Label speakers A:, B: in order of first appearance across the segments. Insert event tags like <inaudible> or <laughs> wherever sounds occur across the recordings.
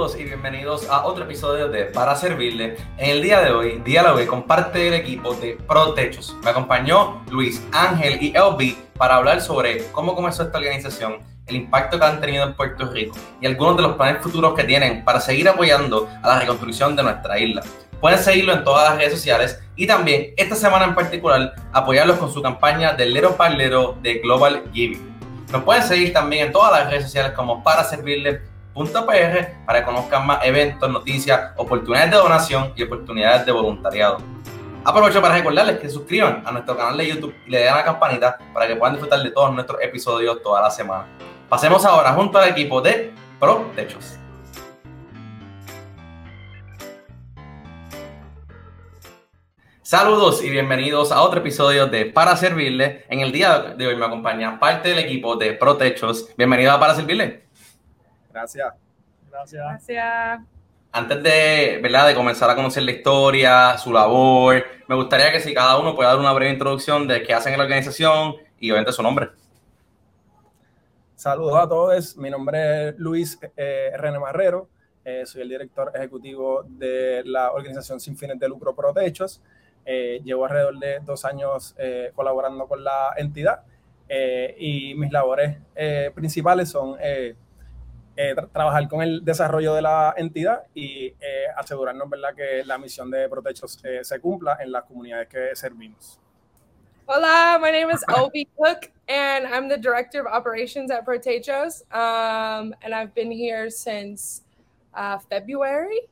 A: Y bienvenidos a otro episodio de Para Servirle. En el día de hoy, dialogué con parte del equipo de Pro Techos. Me acompañó Luis, Ángel y Elby para hablar sobre cómo comenzó esta organización, el impacto que han tenido en Puerto Rico y algunos de los planes futuros que tienen para seguir apoyando a la reconstrucción de nuestra isla. Pueden seguirlo en todas las redes sociales y también esta semana en particular apoyarlos con su campaña del Lero Parlero de Global Giving. Nos pueden seguir también en todas las redes sociales como para servirle para que conozcan más eventos, noticias, oportunidades de donación y oportunidades de voluntariado. Aprovecho para recordarles que se suscriban a nuestro canal de YouTube y le den a la campanita para que puedan disfrutar de todos nuestros episodios toda la semana. Pasemos ahora junto al equipo de Pro Techos. Saludos y bienvenidos a otro episodio de Para Servirle. En el día de hoy me acompaña parte del equipo de Pro Techos. Bienvenido a Para Servirle.
B: Gracias.
C: Gracias. Gracias.
A: Antes de, ¿verdad? de comenzar a conocer la historia, su labor, me gustaría que si cada uno pueda dar una breve introducción de qué hacen en la organización y obviamente su nombre.
B: Saludos a todos, mi nombre es Luis eh, René Marrero, eh, soy el director ejecutivo de la organización sin fines de lucro Protechos. Eh, llevo alrededor de dos años eh, colaborando con la entidad y mis labores principales son eh, trabajar con el desarrollo de la entidad y eh, asegurarnos ¿verdad? que la misión de Protechos eh, se cumpla en las comunidades que servimos.
C: Hola, my name is Obi Cook, and I'm the director of operations at Protechos. Um, and I've been here since uh, February,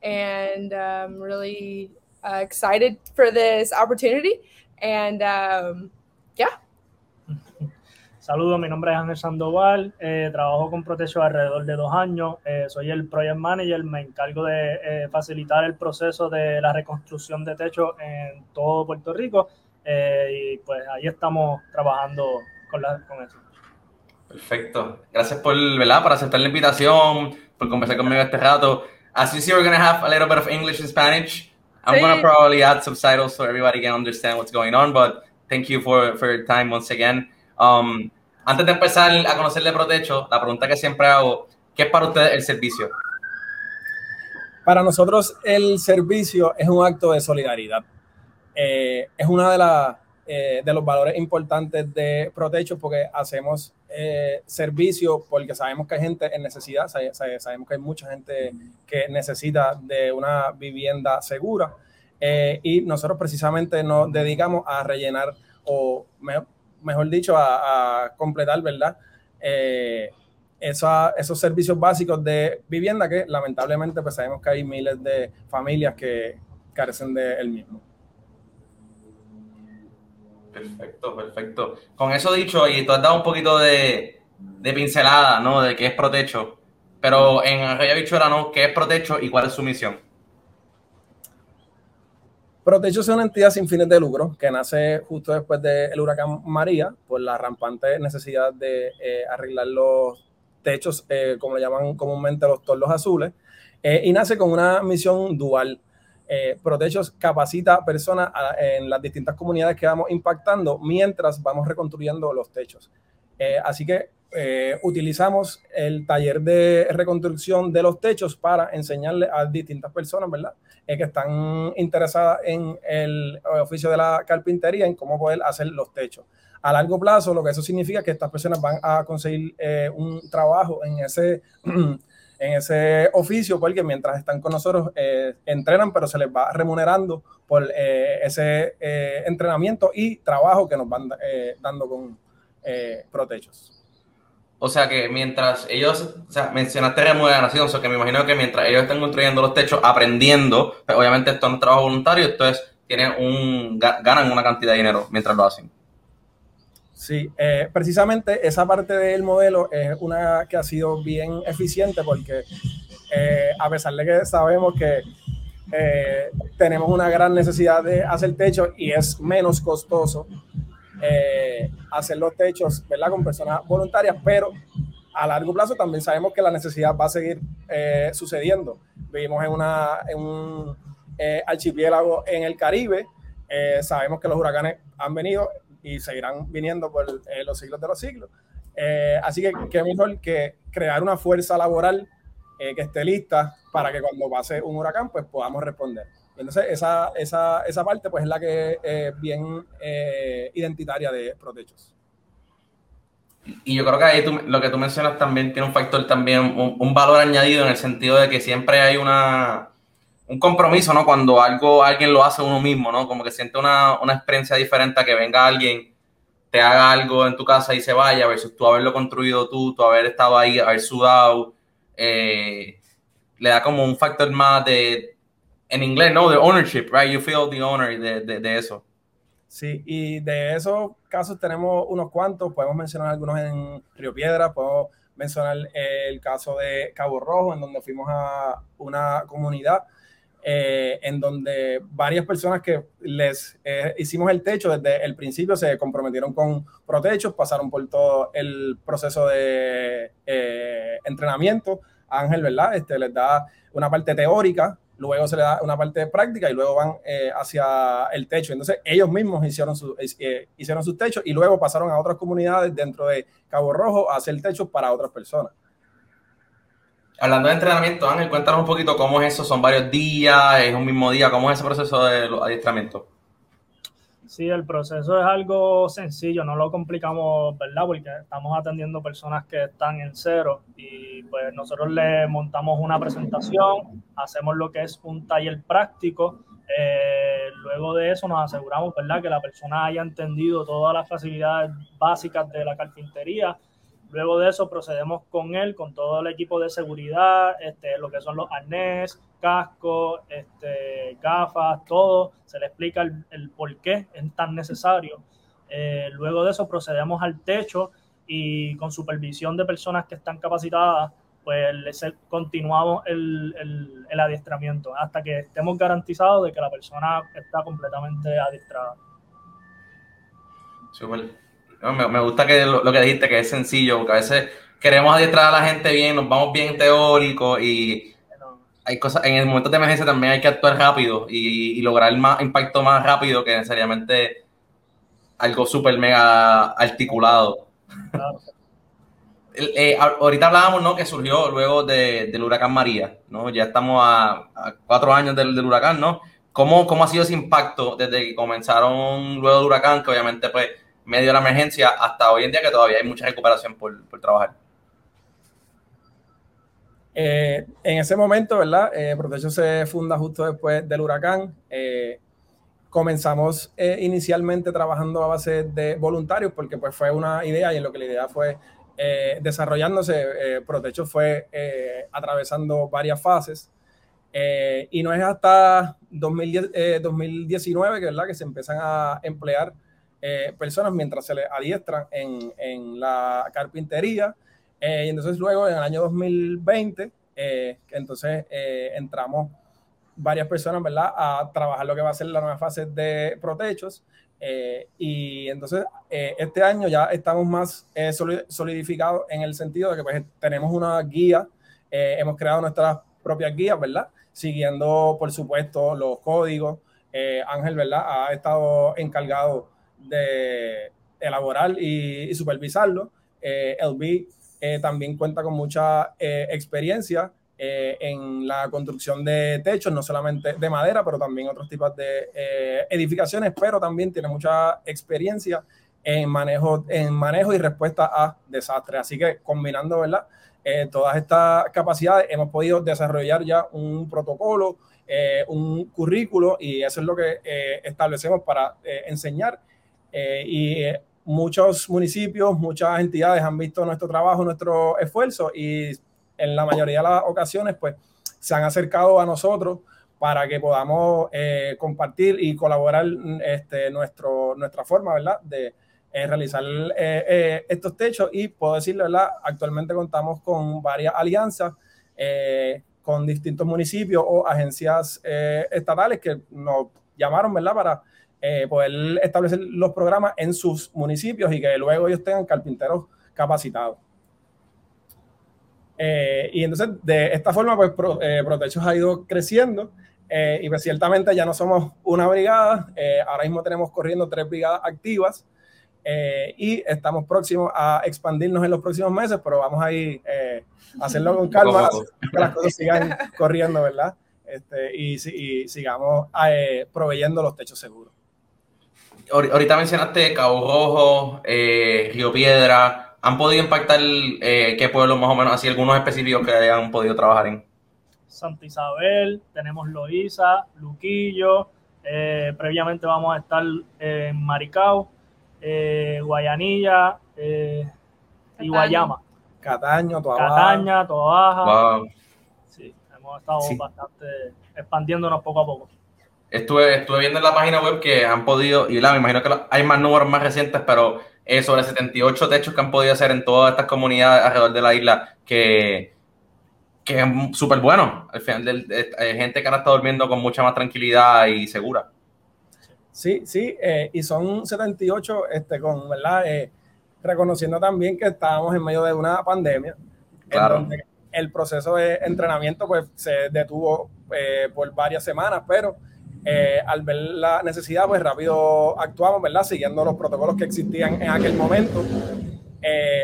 C: and I'm um, really uh, excited for this opportunity. And um, yeah. <laughs>
D: Saludos, mi nombre es Ángel Sandoval, eh, trabajo con Protecho alrededor de dos años, eh, soy el Project Manager, me encargo de eh, facilitar el proceso de la reconstrucción de techo en todo Puerto Rico y pues ahí estamos trabajando con, la, con eso.
A: Perfecto, gracias por, ¿verdad? por aceptar la invitación, por conversar conmigo este rato. As you see, we're going to have a little bit of English and Spanish. I'm sí. going to probably add subtitles so everybody can understand what's going on, but thank you for, for your time once again. Um, Antes de empezar a conocerle Protecho, la pregunta que siempre hago, ¿qué es para ustedes el servicio?
B: Para nosotros el servicio es un acto de solidaridad. Eh, es de, la, eh, de los valores importantes de Protecho porque hacemos eh, servicio porque sabemos que hay gente en necesidad, sabemos que hay mucha gente que necesita de una vivienda segura y nosotros precisamente nos dedicamos a rellenar o mejor dicho, a, completar, ¿verdad? Eh, esos servicios básicos de vivienda que lamentablemente pues sabemos que hay miles de familias que carecen de mismo.
A: Perfecto, perfecto. Con eso dicho, y tú has dado un poquito de, de pincelada, ¿no? De qué es Protecho, pero en Arroyo Bichuela, ¿no? ¿Qué es Protecho y cuál es su misión?
B: Protecho es una entidad sin fines de lucro que nace justo después del huracán María por la rampante necesidad de eh, arreglar los techos, eh, como le llaman comúnmente los torlos azules, eh, y nace con una misión dual. Protechos capacita personas en las distintas comunidades que vamos impactando mientras vamos reconstruyendo los techos. Así que utilizamos el taller de reconstrucción de los techos para enseñarle a distintas personas, ¿verdad? que están interesadas en el oficio de la carpintería, en cómo poder hacer los techos. A largo plazo, lo que eso significa es que estas personas van a conseguir eh, un trabajo en ese, <clears throat> en ese oficio, porque mientras están con nosotros eh, entrenan, pero se les va remunerando por eh, ese entrenamiento y trabajo que nos van dando con Protechos.
A: O sea que mientras ellos, o sea, mencionaste remuneración, o sea que me imagino que mientras ellos están construyendo los techos, aprendiendo, pues obviamente esto no es trabajo voluntario, entonces tienen un, ganan una cantidad de dinero mientras lo hacen.
B: Sí, eh, precisamente esa parte del modelo es una que ha sido bien eficiente porque eh, a pesar de que sabemos que eh, tenemos una gran necesidad de hacer techo y es menos costoso eh, hacer los techos, ¿verdad? Con personas voluntarias, pero a largo plazo también sabemos que la necesidad va a seguir eh, sucediendo. Vivimos en, una, en un eh, archipiélago en el Caribe, sabemos que los huracanes han venido y seguirán viniendo por los siglos de los siglos. así que qué mejor que crear una fuerza laboral que esté lista para que cuando pase un huracán, pues podamos responder. Entonces, esa, esa, esa parte pues es la que es bien identitaria de Protechos.
A: Y yo creo que ahí lo que tú mencionas también tiene un factor también, un, valor añadido en el sentido de que siempre hay una, un compromiso, ¿no? Cuando algo, alguien lo hace uno mismo, ¿no? Como que siente una, una experiencia diferente que venga alguien, te haga algo en tu casa y se vaya, versus tú haberlo construido tú, tú haber estado ahí, haber sudado, eh, le da como un factor más de, en inglés, ¿no? De ownership, right? You feel the owner de, de, de eso.
B: Sí, y de esos casos tenemos unos cuantos, podemos mencionar algunos en Río Piedra, podemos mencionar el caso de Cabo Rojo, en donde fuimos a una comunidad eh, en donde varias personas que les eh, hicimos el techo desde el principio se comprometieron con Protechos, pasaron por todo el proceso de eh, entrenamiento. Ángel, ¿verdad? Este, les da una parte teórica luego se le da una parte de práctica y luego van eh, hacia el techo. Entonces ellos mismos hicieron, su, eh, hicieron sus techos y luego pasaron a otras comunidades dentro de Cabo Rojo a hacer techos para otras personas.
A: Hablando de entrenamiento, Ángel, cuéntanos un poquito cómo es eso, son varios días, es un mismo día, cómo es ese proceso de adiestramiento.
D: Sí, el proceso es algo sencillo, no lo complicamos, ¿verdad? Porque estamos atendiendo personas que están en cero y pues nosotros le montamos una presentación, hacemos lo que es un taller práctico. Eh, luego de eso nos aseguramos, ¿verdad? Que la persona haya entendido todas las facilidades básicas de la carpintería Luego de eso procedemos con él, con todo el equipo de seguridad, este, lo que son los arnés, casco, este, gafas, todo. Se le explica el, por qué es tan necesario. Eh, luego de eso procedemos al techo y con supervisión de personas que están capacitadas, pues continuamos el, el, adiestramiento hasta que estemos garantizados de que la persona está completamente adiestrada.
A: Me, gusta que lo, que dijiste, que es sencillo, porque a veces queremos adiestrar a la gente bien, nos vamos bien teórico y hay cosas, en el momento de emergencia también hay que actuar rápido y, lograr más impacto más rápido que necesariamente algo súper mega articulado. <laughs> Eh, ahorita hablábamos, ¿no? Que surgió luego del huracán María, ¿no? Ya estamos a, cuatro años del, del, huracán, ¿no? ¿Cómo, ¿Cómo ha sido ese impacto desde que comenzaron luego del huracán? Que obviamente, pues, medio de la emergencia hasta hoy en día que todavía hay mucha recuperación por, por trabajar.
B: Eh, en ese momento, ¿verdad? Eh, se funda justo después del huracán. Eh, comenzamos eh, inicialmente trabajando a base de voluntarios porque pues fue una idea y en lo que la idea fue desarrollándose, Protecho fue atravesando varias fases. y no es hasta 2010, 2019 que, ¿verdad? que se empiezan a emplear eh, personas mientras se les adiestran en, en la carpintería. Eh, y entonces luego en el año 2020, eh, entonces entramos varias personas, ¿verdad?, a trabajar lo que va a ser la nueva fase de protechos. y entonces este año ya estamos más solidificados en el sentido de que pues, tenemos una guía, hemos creado nuestras propias guías, ¿verdad? Siguiendo, por supuesto, los códigos. Ángel, ¿verdad? Ha estado encargado de elaborar y, supervisarlo. Eh, LB eh, también cuenta con mucha eh, experiencia eh, en la construcción de techos, no solamente de madera, pero también otros tipos de edificaciones, pero también tiene mucha experiencia en manejo, en manejo y respuesta a desastres. Así que combinando ¿verdad? todas estas capacidades, hemos podido desarrollar ya un protocolo, un currículo, y eso es lo que establecemos para enseñar eh, y muchos municipios, muchas entidades han visto nuestro trabajo, nuestro esfuerzo y en la mayoría de las ocasiones pues se han acercado a nosotros para que podamos eh, compartir y colaborar este, nuestro, nuestra forma, ¿verdad? De eh, realizar estos techos y puedo decirle, ¿verdad? Actualmente contamos con varias alianzas con distintos municipios o agencias estatales que nos llamaron, ¿verdad? Para eh, poder establecer los programas en sus municipios y que luego ellos tengan carpinteros capacitados. Eh, y entonces, de esta forma, pues eh, Protechos ha ido creciendo y pues ciertamente ya no somos una brigada, ahora mismo tenemos corriendo tres brigadas activas Eh, y estamos próximos a expandirnos en los próximos meses, pero vamos a ir eh, a hacerlo con calma, que las cosas sigan corriendo, ¿verdad? Este, y, y, sigamos eh, proveyendo los techos seguros.
A: Ahorita mencionaste Cabo Rojo, Río Piedra. ¿Han podido impactar qué pueblos más o menos, así algunos específicos que hayan podido trabajar en?
D: Santa Isabel, tenemos Loíza, Luquillo, previamente vamos a estar en Maricao, eh, Guayanilla eh, y Guayama.
B: Cataño,
D: Toa Cataña, Toa Baja. Sí, hemos estado bastante expandiéndonos poco a poco.
A: Estuve, estuve viendo en la página web que han podido, y la, me imagino que hay más números más recientes, pero es sobre 78 techos que han podido hacer en todas estas comunidades alrededor de la isla, que, que es súper bueno. Al final, hay gente que ahora está durmiendo con mucha más tranquilidad y segura.
B: Sí, sí, eh, y son 78, este, con, ¿verdad? Eh, reconociendo también que estábamos en medio de una pandemia, en donde el proceso de entrenamiento pues se detuvo eh, por varias semanas, pero al ver la necesidad, pues rápido actuamos, ¿verdad? Siguiendo los protocolos que existían en aquel momento.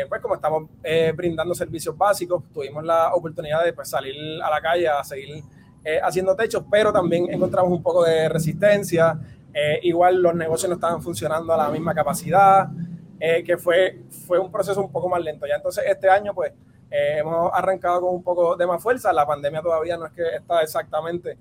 B: pues como estamos brindando servicios básicos, tuvimos la oportunidad de pues, salir a la calle a seguir haciendo techos, pero también encontramos un poco de resistencia, eh, igual los negocios no estaban funcionando a la misma capacidad, eh, que fue, fue un proceso un poco más lento. Ya entonces este año pues eh, hemos arrancado con un poco de más fuerza. La pandemia todavía no es que está exactamente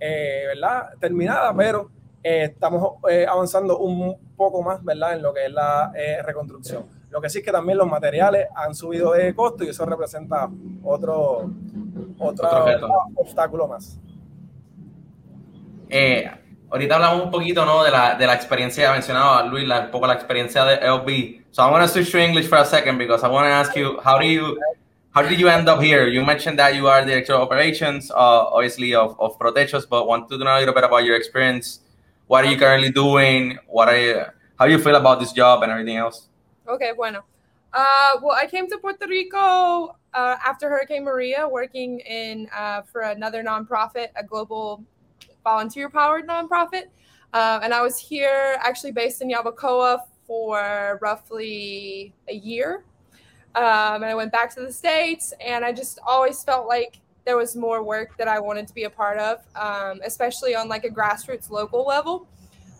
B: ¿verdad? terminada, pero estamos avanzando un poco más ¿verdad? en lo que es la reconstrucción. Lo que sí es que también los materiales han subido de costo y eso representa otro, otro, obstáculo más.
A: Eh, ahorita hablamos un poquito, ¿no? De la, de la experiencia, mencionado Luis, la, un poco la experiencia de LB. So I want to switch to English for a second because I want to ask you, how do you, how did you end up here? You mentioned that you are director of operations, uh, obviously of, of Protechos, but want to know a little bit about your experience. What are you currently doing? What are you, how do you feel about this job and everything else?
C: Okay, bueno. Uh, well, I came to Puerto Rico uh, after Hurricane Maria, working in uh, for another nonprofit, a global volunteer powered nonprofit. Um, and I was here actually based in Yabucoa for roughly a year. Um, and I went back to the States, and I just always felt like there was more work that I wanted to be a part of, um, especially on like a grassroots local level.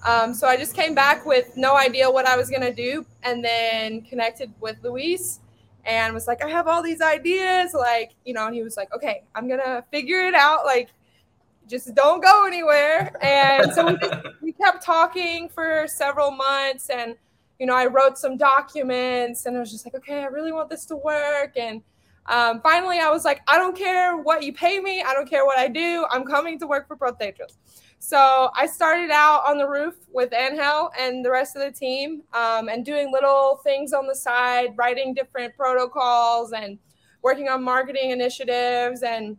C: Um, so I just came back with no idea what I was going to do, and then connected with Luis and was like, I have all these ideas. Like, you know, and he was like, okay, I'm going to figure it out. Like, just don't go anywhere. And so we, just, we kept talking for several months. And, you know, I wrote some documents and I was just like, okay, I really want this to work. And um, finally, I was like, I don't care what you pay me. I don't care what I do. I'm coming to work for Protechos. So I started out on the roof with Angel and the rest of the team um, and doing little things on the side, writing different protocols and working on marketing initiatives and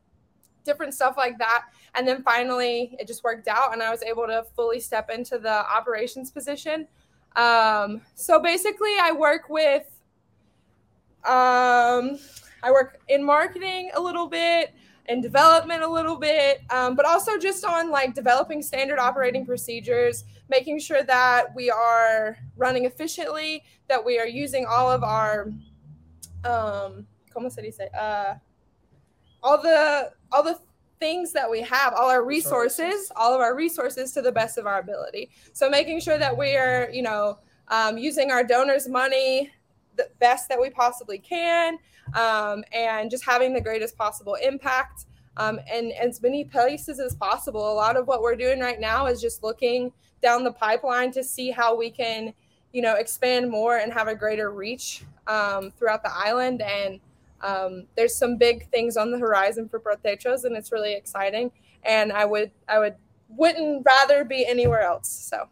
C: different stuff like that. And then finally, it just worked out, and I was able to fully step into the operations position. Um, so basically, I work with, um, I work in marketing a little bit, in development a little bit, um, but also just on like developing standard operating procedures, making sure that we are running efficiently, that we are using all of our, um, ¿cómo se dice? Uh, all the all the things that we have, all our resources, all of our resources to the best of our ability. So making sure that we are, you know, um, using our donors' money the best that we possibly can, um, and just having the greatest possible impact. Um, and, as many places as possible. A lot of what we're doing right now is just looking down the pipeline to see how we can, you know, expand more and have a greater reach um, throughout the island and um, there's some big things on the horizon for Protechos, and it's really exciting. And I would I would wouldn't rather be anywhere else. So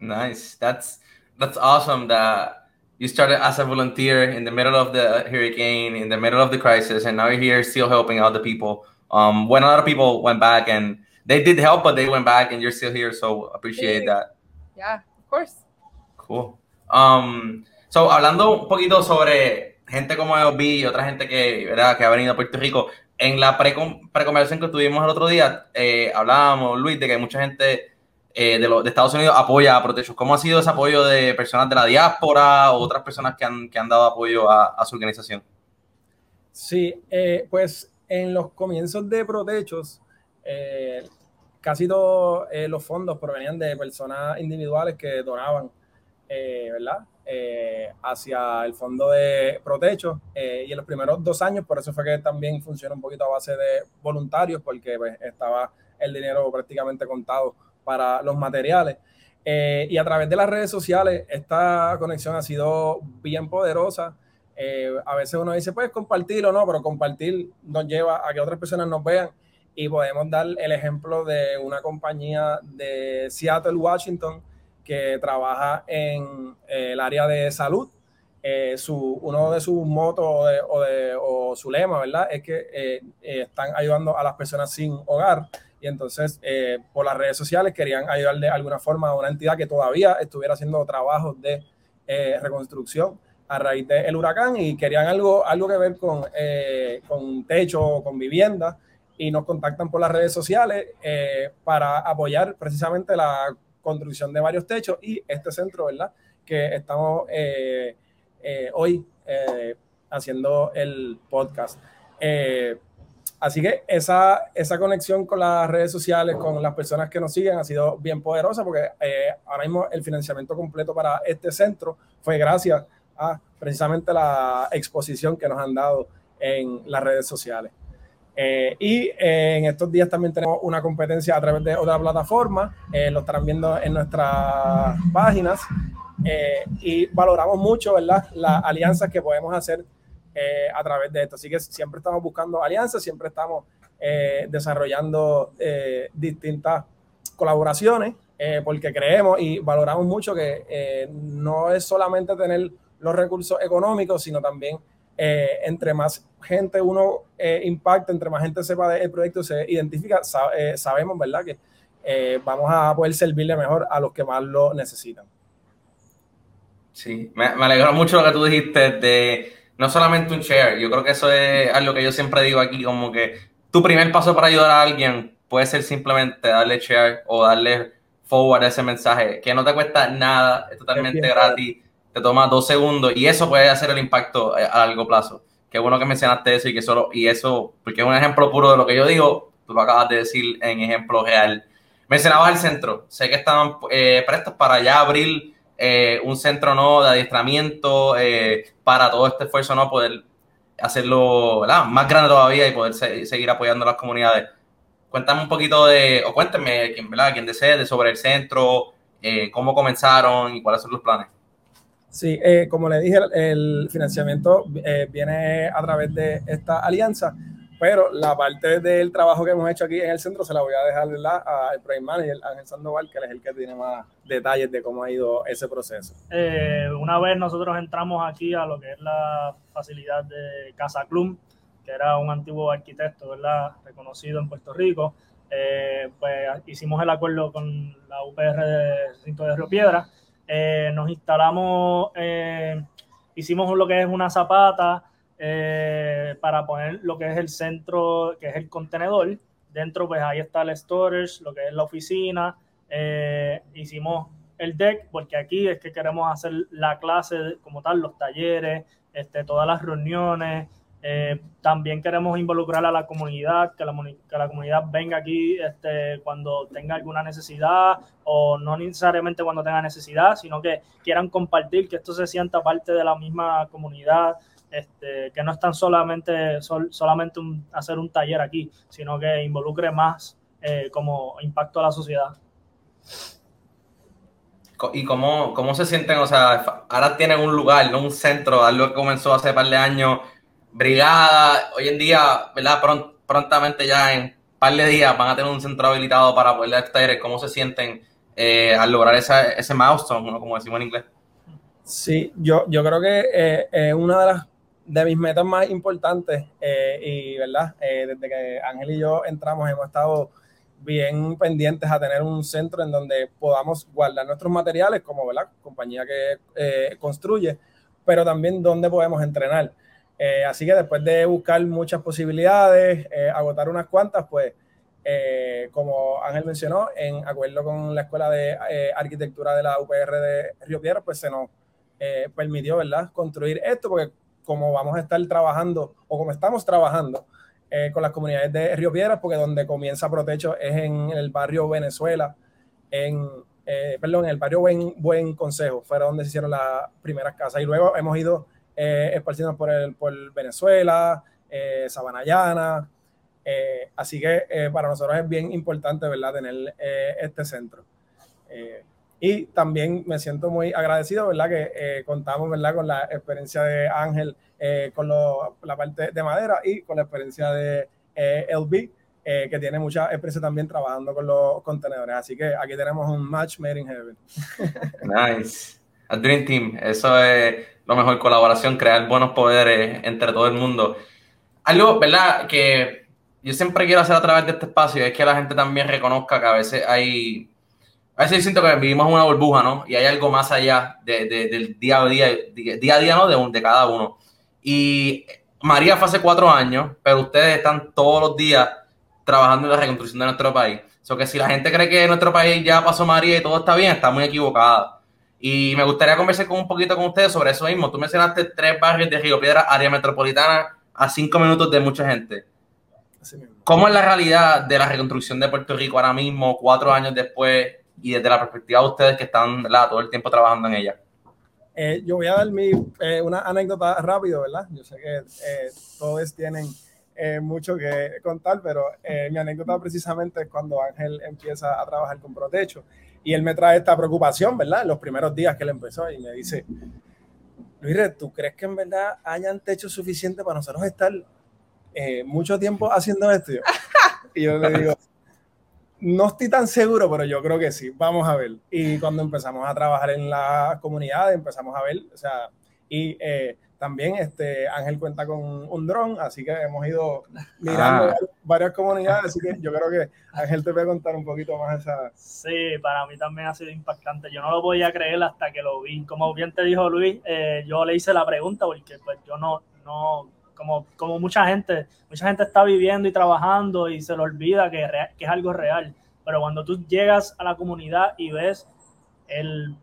A: nice. That's that's awesome. That you started as a volunteer in the middle of the hurricane, in the middle of the crisis, and now you're here still helping other people. Um, when a lot of people went back and they did help, but they went back, and you're still here. So appreciate yeah. that.
C: Yeah, of course.
A: Cool. Um, so hablando un poquito sobre gente como EOB y otra gente que, ¿verdad? que ha venido a Puerto Rico, en la preconversación que tuvimos el otro día, eh, hablábamos, Luis, de que mucha gente de, de, Estados Unidos apoya a Protechos. ¿Cómo ha sido ese apoyo de personas de la diáspora o otras personas que han, que han dado apoyo a, su organización?
B: Sí, pues en los comienzos de Protechos, casi todos los fondos provenían de personas individuales que donaban, ¿verdad? Eh, hacia el fondo de Protecho eh, y en los primeros dos años, por eso fue que también funciona un poquito a base de voluntarios, porque pues, estaba el dinero prácticamente contado para los materiales. Eh, y a través de las redes sociales, esta conexión ha sido bien poderosa. a veces uno dice, pues compartirlo, no, pero compartir nos lleva a que otras personas nos vean y podemos dar el ejemplo de una compañía de Seattle, Washington, que trabaja en eh, el área de salud. Eh, su, uno de sus motos o, de, o, su lema, ¿verdad? Es que eh, están ayudando a las personas sin hogar y entonces por las redes sociales querían ayudar de alguna forma a una entidad que todavía estuviera haciendo trabajos de reconstrucción a raíz del huracán y querían algo, algo que ver con, con techo, con vivienda y nos contactan por las redes sociales para apoyar precisamente la construcción de varios techos y este centro, ¿verdad? Que estamos eh, eh, hoy eh, haciendo el podcast. así que esa, esa conexión con las redes sociales, con las personas que nos siguen, ha sido bien poderosa porque ahora mismo el financiamiento completo para este centro fue gracias a precisamente la exposición que nos han dado en las redes sociales. Eh, y eh, en estos días también tenemos una competencia a través de otra plataforma, eh, lo estarán viendo en nuestras páginas y valoramos mucho ¿verdad? las alianzas que podemos hacer a través de esto. Así que siempre estamos buscando alianzas, siempre estamos desarrollando distintas colaboraciones porque creemos y valoramos mucho que no es solamente tener los recursos económicos, sino también eh, entre más gente uno eh, impacta, entre más gente sepa del proyecto, se identifica, eh, sabemos, ¿verdad? Que vamos a poder servirle mejor a los que más lo necesitan.
A: Sí, me, me alegró mucho lo que tú dijiste de no solamente un share, yo creo que eso es algo que yo siempre digo aquí, como que tu primer paso para ayudar a alguien puede ser simplemente darle share o darle forward ese mensaje, que no te cuesta nada, es totalmente gratis te toma dos segundos y eso puede hacer el impacto a largo plazo. Qué bueno que mencionaste eso y que solo, y eso, porque es un ejemplo puro de lo que yo digo, tú lo acabas de decir en ejemplo real. Mencionabas el centro, sé que estaban eh, prestos para ya abrir eh, un centro no de adiestramiento eh, para todo este esfuerzo, no poder hacerlo más grande todavía y poder seguir apoyando a las comunidades. Cuéntame un poquito de, o cuénteme, quien, ¿verdad? quien desee, de sobre el centro, cómo comenzaron y cuáles son los planes.
B: Sí, eh, como le dije, el financiamiento eh, viene a través de esta alianza, pero la parte del trabajo que hemos hecho aquí en el centro se la voy a dejar al Project Manager, Ángel Sandoval, que es el que tiene más detalles de cómo ha ido ese proceso.
D: Eh, una vez nosotros entramos aquí a lo que es la facilidad de Casa Clum, que era un antiguo arquitecto, ¿verdad? Reconocido en Puerto Rico, pues hicimos el acuerdo con la UPR de Cinto de Río Piedra eh, nos instalamos, eh, hicimos lo que es una zapata eh, para poner lo que es el centro, que es el contenedor. Dentro, pues ahí está el storage, lo que es la oficina. hicimos el deck, porque aquí es que queremos hacer la clase como tal, los talleres, este, todas las reuniones, eh, también queremos involucrar a la comunidad, que la, que la comunidad venga aquí este, cuando tenga alguna necesidad o no necesariamente cuando tenga necesidad, sino que quieran compartir, que esto se sienta parte de la misma comunidad, este, que no es tan solamente, solamente hacer un taller aquí, sino que involucre más eh, como impacto a la sociedad.
A: ¿Y cómo, cómo se sienten? O sea, ahora tienen un lugar, un centro, algo que comenzó hace un par de años brigada, hoy en día, ¿verdad? prontamente ya en un par de días van a tener un centro habilitado para poder dar cómo se sienten eh, al lograr ese milestone, como decimos en inglés.
B: Sí, yo, yo creo que eh, es una de las de mis metas más importantes eh, y, ¿verdad? desde que Ángel y yo entramos hemos estado bien pendientes a tener un centro en donde podamos guardar nuestros materiales como, ¿verdad? Compañía que construye, pero también donde podemos entrenar. Eh, así que después de buscar muchas posibilidades, eh, agotar unas cuantas, pues eh, como Ángel mencionó, en acuerdo con la Escuela de Arquitectura de la UPR de Río Piedras, pues se nos permitió, ¿verdad?, construir esto, porque como vamos a estar trabajando, o como estamos trabajando con las comunidades de Río Piedras, porque donde comienza Protecho es en el barrio Venezuela, en, perdón, en el barrio Buen, Buen Consejo, fue donde se hicieron las primeras casas, y luego hemos ido esparciendo por, el, por Venezuela, Sabanayana, eh, así que eh, para nosotros es bien importante, ¿verdad?, tener eh, este centro. y también me siento muy agradecido, ¿verdad?, que contamos, ¿verdad?, con la experiencia de Ángel con la parte de madera y con la experiencia de LB, que tiene mucha experiencia también trabajando con los contenedores. Así que aquí tenemos un match made in heaven. <laughs>
A: Nice. A Dream Team, eso es lo mejor, colaboración, crear buenos poderes entre todo el mundo. Algo, ¿verdad?, que yo siempre quiero hacer a través de este espacio es que la gente también reconozca que a veces hay, a veces siento que vivimos una burbuja, ¿no? Y hay algo más allá del día a día, día a día, ¿no? De, de cada uno. Y María fue hace cuatro años, pero ustedes están todos los días trabajando en la reconstrucción de nuestro país. O sea que si la gente cree que nuestro país ya pasó María y todo está bien, está muy equivocada. Y me gustaría conversar con un poquito con ustedes sobre eso mismo. Tú mencionaste tres barrios de Río Piedra, área metropolitana, a cinco minutos de mucha gente. ¿Cómo es la realidad de la reconstrucción de Puerto Rico ahora mismo, cuatro años después, y desde la perspectiva de ustedes que están todo el tiempo trabajando en ella?
B: Eh, yo voy a dar mi, eh, una anécdota rápido, ¿verdad? Yo sé que eh, todos tienen mucho que contar, pero mi anécdota precisamente es cuando Ángel empieza a trabajar con Protecho y él me trae esta preocupación, ¿verdad? En los primeros días que él empezó y me dice, Luis, ¿tú crees que en verdad hayan techo suficiente para nosotros estar eh, mucho tiempo haciendo esto. Y yo le digo, no estoy tan seguro, pero yo creo que sí, vamos a ver. Y cuando empezamos a trabajar en la comunidad, empezamos a ver, o sea, y eh, también este Ángel cuenta con un dron, así que hemos ido mirando ah. varias comunidades, así que yo creo que Ángel te puede contar un poquito más esa.
D: Sí, para mí también ha sido impactante. Yo no lo podía creer hasta que lo vi. Como bien te dijo Luis, eh, yo le hice la pregunta porque pues yo no, no como, como mucha gente, mucha gente está viviendo y trabajando y se le olvida que, que es algo real. Pero cuando tú llegas a la comunidad y ves el,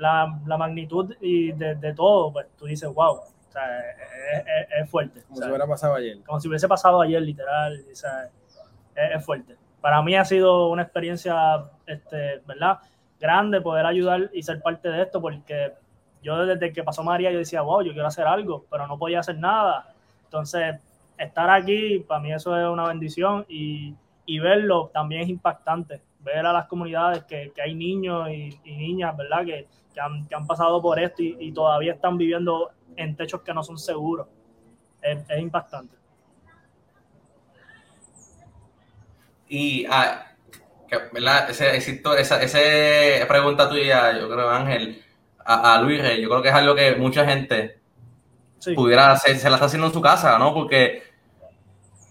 D: la, la, magnitud y de, de, todo, pues tú dices, wow, o sea, es, fuerte.
B: Como si hubiera pasado ayer.
D: Como si hubiese pasado ayer, literal. O sea, es, fuerte. Para mí ha sido una experiencia, este, ¿verdad? Grande poder ayudar y ser parte de esto, porque yo desde que pasó María, yo decía, wow, yo quiero hacer algo, pero no podía hacer nada. Entonces, estar aquí, para mí eso es una bendición y, y verlo también es impactante. Ver a las comunidades que, que hay niños y, niñas, ¿verdad? Que, que, han, que, han, pasado por esto y, y, todavía están viviendo en techos que no son seguros. Es, es impactante.
A: Y, ah, ¿verdad? Ese, esa, esa pregunta tuya, yo creo, Ángel, a, a Luis, yo creo que es algo que mucha gente pudiera hacer, se la está haciendo en su casa, ¿no? Porque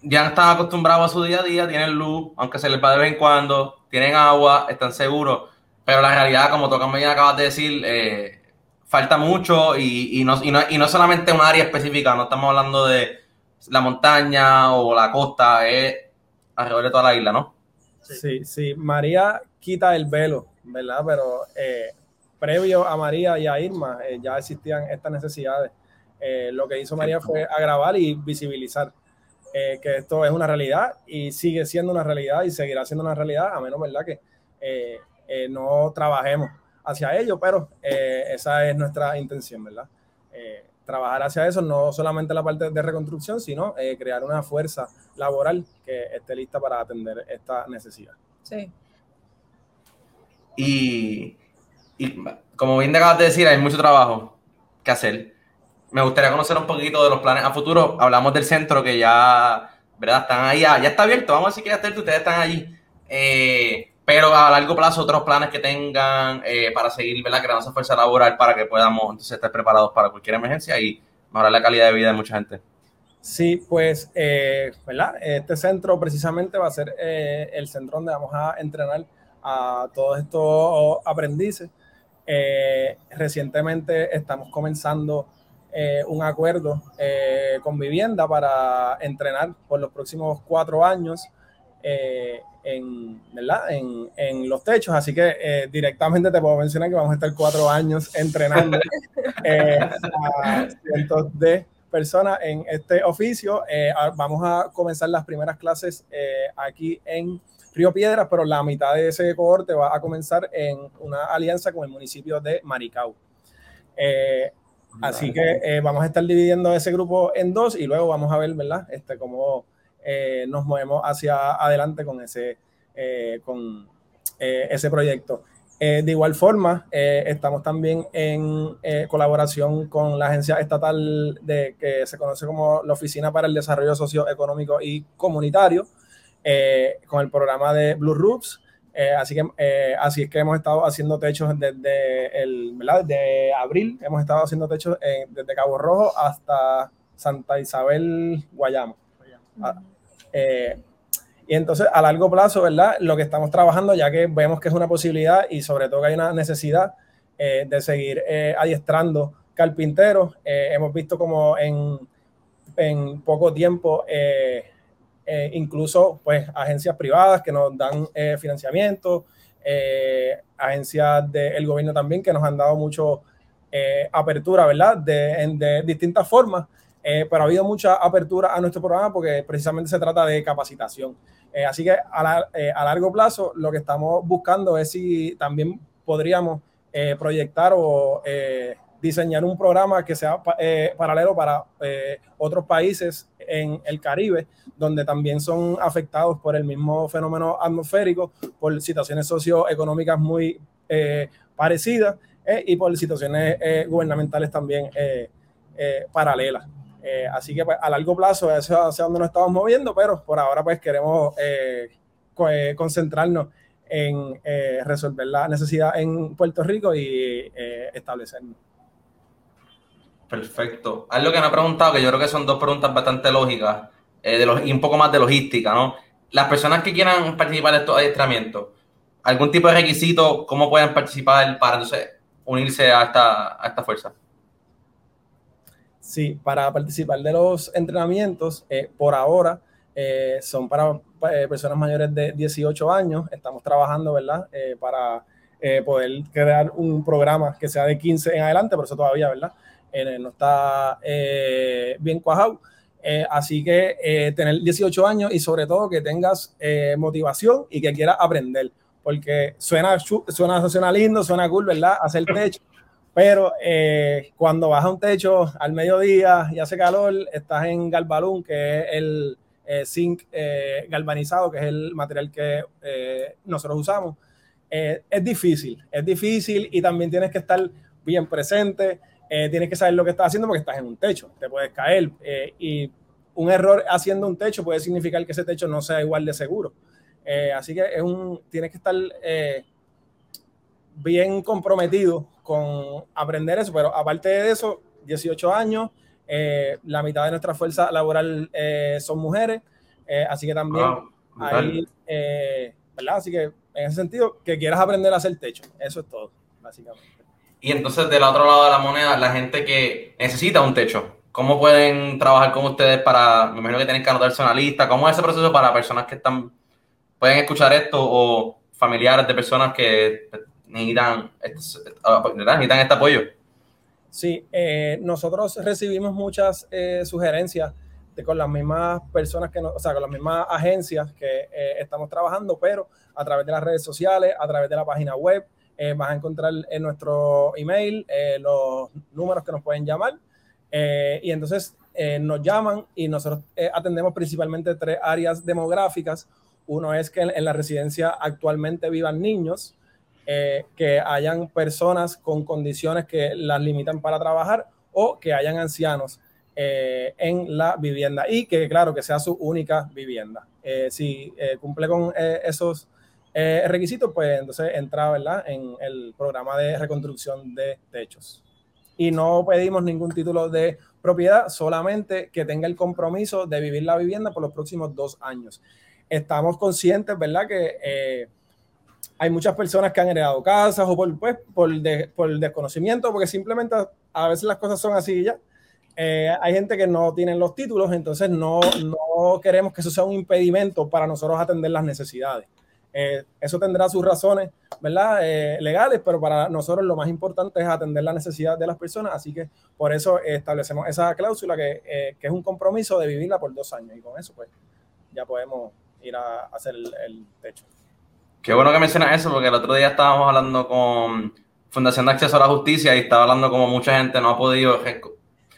A: ya están acostumbrados a su día a día, tienen luz, aunque se les va de vez en cuando, tienen agua, están seguros, pero la realidad, como toca ya acabas de decir, eh, falta mucho y, y, no, y, no, y no solamente un área específica, no estamos hablando de la montaña o la costa, es alrededor de toda la isla, ¿no?
B: Sí, sí, María quita el velo, ¿verdad? Pero eh, previo a María y a Irma eh, ya existían estas necesidades. Eh, lo que hizo María fue agravar y visibilizar eh, que esto es una realidad y sigue siendo una realidad y seguirá siendo una realidad, a menos ¿verdad? que eh, no trabajemos hacia ello, pero esa es nuestra intención, ¿verdad? trabajar hacia eso, no solamente la parte de reconstrucción, sino crear una fuerza laboral que esté lista para atender esta necesidad.
C: Sí.
A: Y, y como bien acabas de decir, hay mucho trabajo que hacer me gustaría conocer un poquito de los planes a futuro. Hablamos del centro que ya, ¿verdad? Están ahí, ya, está abierto. Vamos a decir que ya ustedes están allí. Eh, pero a largo plazo, otros planes que tengan eh, para seguir, ¿verdad? Creando esa fuerza laboral para que podamos entonces estar preparados para cualquier emergencia y mejorar la calidad de vida de mucha gente.
B: Sí, pues, eh, ¿verdad? Este centro precisamente va a ser el centro donde vamos a entrenar a todos estos aprendices. recientemente estamos comenzando eh, un acuerdo eh, con vivienda para entrenar por los próximos cuatro años. Eh, en, ¿verdad? En, en, los techos, así que eh, directamente te puedo mencionar que vamos a estar cuatro años entrenando <laughs> eh, a cientos de personas en este oficio. Eh, vamos a comenzar las primeras clases aquí en Río Piedras, pero la mitad de ese cohorte va a comenzar en una alianza con el municipio de Maricao. Así que vamos a estar dividiendo ese grupo en dos y luego vamos a ver, ¿verdad? Este, cómo eh, nos movemos hacia adelante con ese, eh, con, eh, ese proyecto. de igual forma, estamos también en colaboración con la agencia estatal de, que se conoce como la Oficina para el Desarrollo Socioeconómico y Comunitario, con el programa de Blue Roofs. Así, que, así es que hemos estado haciendo techos desde, el, ¿verdad? desde abril, hemos estado haciendo techos desde Cabo Rojo hasta Santa Isabel, Guayama. Eh, y entonces, a largo plazo, ¿verdad? Lo que estamos trabajando, ya que vemos que es una posibilidad y sobre todo que hay una necesidad eh, de seguir eh, adiestrando carpinteros, hemos visto como en, en poco tiempo, incluso pues agencias privadas que nos dan financiamiento, agencias del gobierno también que nos han dado mucho apertura, ¿verdad? De, de distintas formas eh, pero ha habido mucha apertura a nuestro programa porque precisamente se trata de capacitación. Eh, así que eh, a, largo plazo lo que estamos buscando es si también podríamos proyectar o diseñar un programa que sea paralelo para otros países en el Caribe, donde también son afectados por el mismo fenómeno atmosférico, por situaciones socioeconómicas muy parecidas y por situaciones gubernamentales también paralelas. Eh, así que pues, a largo plazo eso es hacia donde nos estamos moviendo, pero por ahora pues queremos eh, eh, concentrarnos en resolver la necesidad en Puerto Rico y establecernos.
A: Perfecto. Algo que me ha preguntado, que yo creo que son dos preguntas bastante lógicas de los, y un poco más de logística, ¿no? Las personas que quieran participar de estos adiestramientos, ¿algún tipo de requisito, cómo pueden participar para entonces unirse a esta, a esta fuerza?
B: Sí, para participar de los entrenamientos, eh, por ahora eh, son para eh, personas mayores de 18 años. Estamos trabajando, ¿verdad? para poder crear un programa que sea de 15 en adelante, por eso todavía, ¿verdad? No está bien cuajado. así que tener 18 años y sobre todo que tengas motivación y que quieras aprender, porque suena, suena, suena lindo, suena cool, ¿verdad? Hacer techo pero eh, cuando vas a un techo al mediodía y hace calor, estás en Galbalún, que es el eh, zinc eh, galvanizado, que es el material que nosotros usamos. es difícil, es difícil y también tienes que estar bien presente, tienes que saber lo que estás haciendo porque estás en un techo, te puedes caer y un error haciendo un techo puede significar que ese techo no sea igual de seguro. así que es un, tienes que estar bien comprometido con aprender eso, pero aparte de eso, 18 años, eh, la mitad de nuestra fuerza laboral eh, son mujeres, eh, así que también hay, ¿verdad? Así que en ese sentido, que quieras aprender a hacer techo, eso es todo, básicamente.
A: Y entonces del otro lado de la moneda, la gente que necesita un techo, ¿cómo pueden trabajar con ustedes para, me imagino que tienen que anotarse una lista, ¿cómo es ese proceso para personas que están, pueden escuchar esto o familiares de personas que necesitan, pues, necesitan este apoyo.
B: Sí, eh, nosotros recibimos muchas eh, sugerencias de, con las mismas personas que, o sea, con las mismas agencias que eh, estamos trabajando, pero a través de las redes sociales, a través de la página web, vas a encontrar en nuestro email los números que nos pueden llamar. y entonces nos llaman y nosotros atendemos principalmente tres áreas demográficas. Uno es que en la residencia actualmente vivan niños, eh, que hayan personas con condiciones que las limitan para trabajar o que hayan ancianos eh, en la vivienda y que, claro, que sea su única vivienda. Eh, si cumple con esos requisitos, pues entonces entra ¿verdad? en el programa de reconstrucción de techos. Y no pedimos ningún título de propiedad, solamente que tenga el compromiso de vivir la vivienda por los próximos dos años. Estamos conscientes, ¿verdad? Que hay muchas personas que han heredado casas o por, pues, por, por desconocimiento, porque simplemente a veces las cosas son así ya. eh, hay gente que no tiene los títulos, entonces no, no queremos que eso sea un impedimento para nosotros atender las necesidades. Eh, eso tendrá sus razones, ¿verdad? Eh, legales, pero para nosotros lo más importante es atender la necesidad de las personas, así que por eso establecemos esa cláusula que, eh, que es un compromiso de vivirla por dos años y con eso pues ya podemos ir a, hacer el, el, techo.
A: Qué bueno que mencionas eso, porque el otro día estábamos hablando con Fundación de Acceso a la Justicia y estaba hablando como mucha gente no ha podido,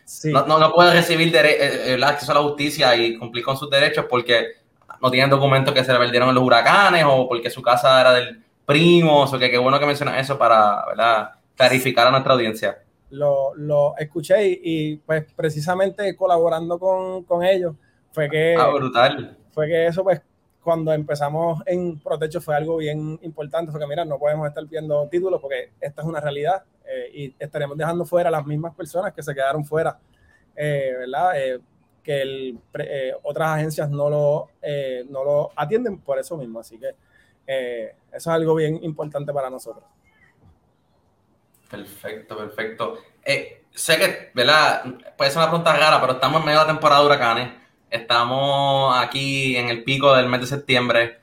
A: sí. no, no, no, puede recibir el acceso a la justicia y cumplir con sus derechos porque no tienen documentos que se le perdieron en los huracanes o porque su casa era del primo, o que qué bueno que mencionas eso para ¿verdad? clarificar a nuestra audiencia.
B: Lo, lo escuché y, y, pues precisamente colaborando con, con, ellos fue que...
A: Ah, brutal.
B: Fue que eso pues cuando empezamos en Protecho fue algo bien importante, fue que mira, no podemos estar viendo títulos porque esta es una realidad eh, y estaremos dejando fuera a las mismas personas que se quedaron fuera, eh, ¿verdad? Eh, que el, eh, otras agencias no lo, eh, no lo atienden por eso mismo. Así que eh, eso es algo bien importante para nosotros.
A: Perfecto, perfecto. Eh, sé que, ¿verdad? Puede ser una pregunta rara, pero estamos en medio de la temporada de huracanes. Estamos aquí en el pico del mes de septiembre.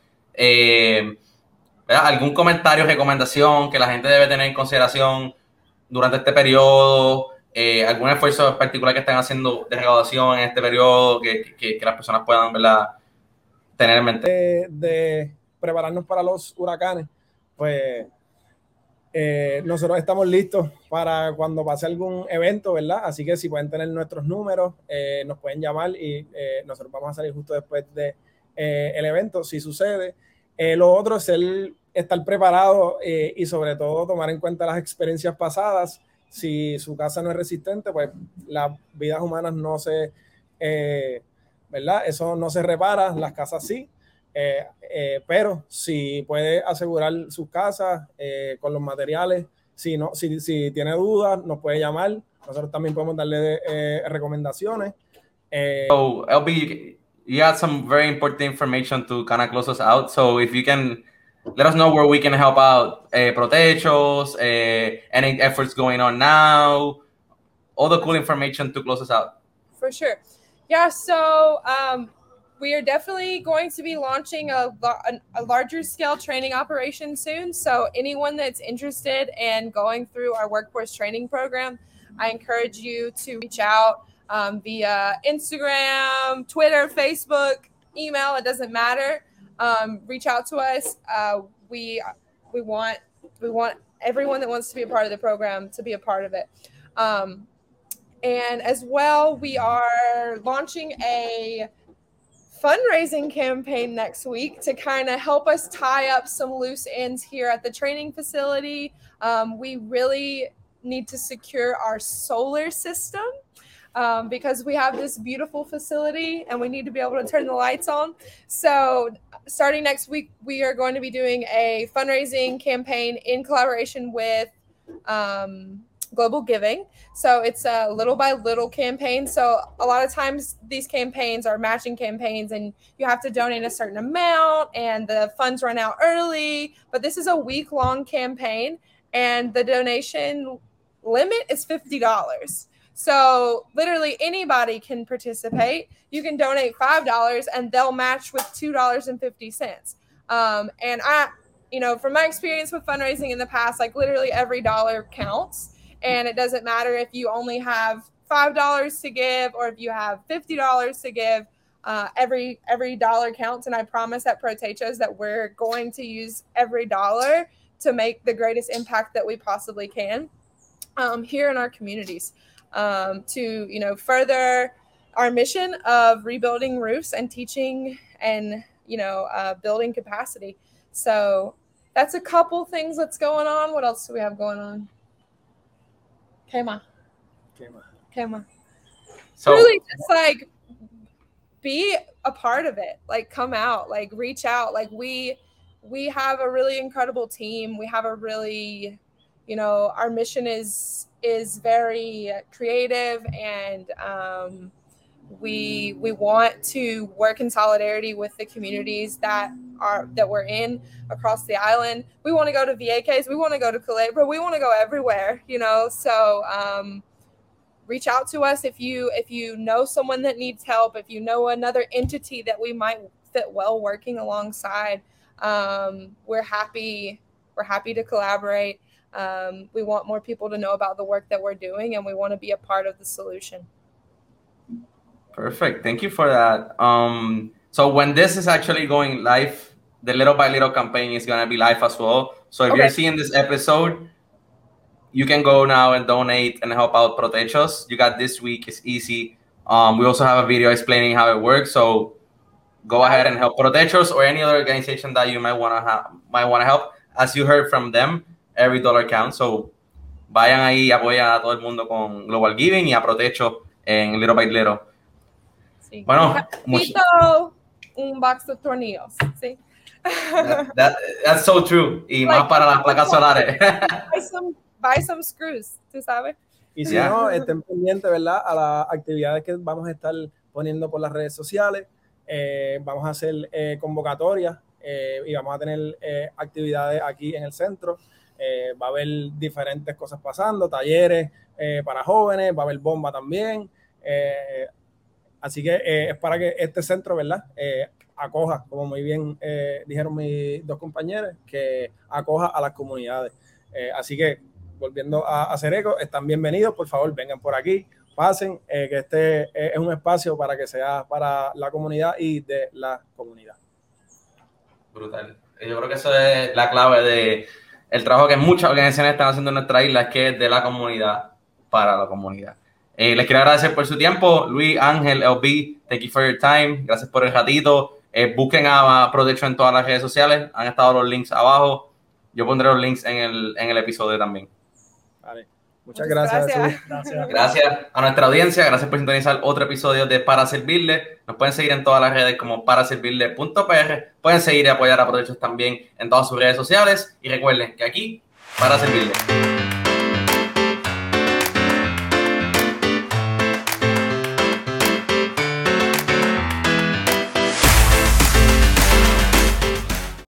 A: ¿Algún comentario, recomendación que la gente debe tener en consideración durante este periodo? Eh, algún esfuerzo particular que estén haciendo de recaudación en este periodo que, que, las personas puedan ¿verdad? tener en mente.
B: De, prepararnos para los huracanes, pues eh, nosotros estamos listos para cuando pase algún evento, ¿verdad? Así que si pueden tener nuestros números, eh, nos pueden llamar y nosotros vamos a salir justo después de, el evento, si sucede. lo otro es el estar preparado y sobre todo tomar en cuenta las experiencias pasadas si su casa no es resistente, pues las vidas humanas no se, eh, ¿verdad? Eso no se repara, las casas sí. Eh, eh, pero si puede asegurar sus casas eh, con los materiales, si, no, si, si, tiene dudas, nos puede llamar. Nosotros también podemos darle eh, recomendaciones.
A: so, LB, you had some very important information to kind of close us out. So, if you can let us know where we can help out uh, protechos, uh, any efforts going on now, all the cool information to close us out.
C: For sure. Yeah, so um, we are definitely going to be launching a, a, larger scale training operation soon. So, anyone that's interested in going through our workforce training program, I encourage you to reach out um, via Instagram, Twitter, Facebook, email, it doesn't matter um, reach out to us. Uh, we we want we want everyone that wants to be a part of the program to be a part of it. Um, and as well, we are launching a fundraising campaign next week to kind of help us tie up some loose ends here at the training facility. Um, we really need to secure our solar system um, because we have this beautiful facility and we need to be able to turn the lights on. So, starting next week, we are going to be doing a fundraising campaign in collaboration with um, Global Giving. So, it's a little by little campaign. So, a lot of times these campaigns are matching campaigns and you have to donate a certain amount and the funds run out early. But this is a week long campaign and the donation limit is $50. So literally anybody can participate. You can donate five dollars and they'll match with two dollars and fifty cents. Um, and I, you know, from my experience with fundraising in the past, like literally every dollar counts, and it doesn't matter if you only have five dollars to give or if you have fifty dollars to give. Uh, every every dollar counts, and I promise at Protechos that we're going to use every dollar to make the greatest impact that we possibly can um, here in our communities um, to you know further our mission of rebuilding roofs and teaching and you know uh, building capacity. So that's a couple things that's going on. What else do we have going on? Kema.
B: Kema.
C: Kema. So really just like be a part of it. Like come out, like reach out. Like we we have a really incredible team. We have a really you know our mission is is very creative and um, we we want to work in solidarity with the communities that are that we're in across the island we want to go to VAKs we want to go to Culebra we want to go everywhere you know so um, reach out to us if you if you know someone that needs help, if you know another entity that we might fit well working alongside. Um, we're happy we're happy to collaborate. Um, we want more people to know about the work that we're doing, and we want to be a part of the solution.
A: Perfect. Thank you for that. Um, so when this is actually going live, the little by little campaign is gonna be live as well. So if
C: Okay.
A: you're seeing this episode, you can go now and donate and help out Protechos. You got this week. It's easy. Um, we also have a video explaining how it works. So go ahead and help Protechos or any other organization that you might wanna ha- might wanna help. As you heard from them, every dollar counts. So vayan ahí y apoyan a todo el mundo con Global Giving y a Protecho en Little by Little.
C: Sí.
A: Bueno,
C: Un box de tornillos. ¿sí?
A: That- that- that's so true. Y <laughs>
C: Like-
A: más para las placas solares. <laughs>
C: buy some buy some screws, ¿tú sabes?
B: Y si
A: Ya.
B: no, estén pendientes, ¿verdad? A las actividades que vamos a estar poniendo por las redes sociales. Eh, vamos a hacer eh, convocatorias eh, y vamos a tener eh, actividades aquí en el centro. Eh, va a haber diferentes cosas pasando, talleres eh, para jóvenes, va a haber bomba también. Eh, así que es para que este centro, ¿verdad? Acoja, como muy bien dijeron mis dos compañeros, que acoja a las comunidades. Así que volviendo a hacer eco, están bienvenidos, por favor, vengan por aquí, pasen, que este es un espacio para que sea para la comunidad y de la comunidad.
A: Brutal. Yo creo que eso es la clave de el trabajo que muchas organizaciones están haciendo en nuestra isla, es que es de la comunidad para la comunidad. Eh, les quiero agradecer por su tiempo. Luis, Ángel, LB, thank you for your time. Gracias por el ratito. Eh, busquen a Protection en todas las redes sociales. Han estado los links abajo. Yo pondré los links en el, en el episodio también.
B: Vale.
C: Muchas
B: gracias.
C: gracias.
B: Jesús.
D: Gracias.
A: Gracias a nuestra audiencia, gracias por sintonizar otro episodio de Para Servirle. Nos pueden seguir en todas las redes como paraservirle.pr. Pueden seguir y apoyar a Protechos también en todas sus redes sociales. Y recuerden que aquí, para servirle.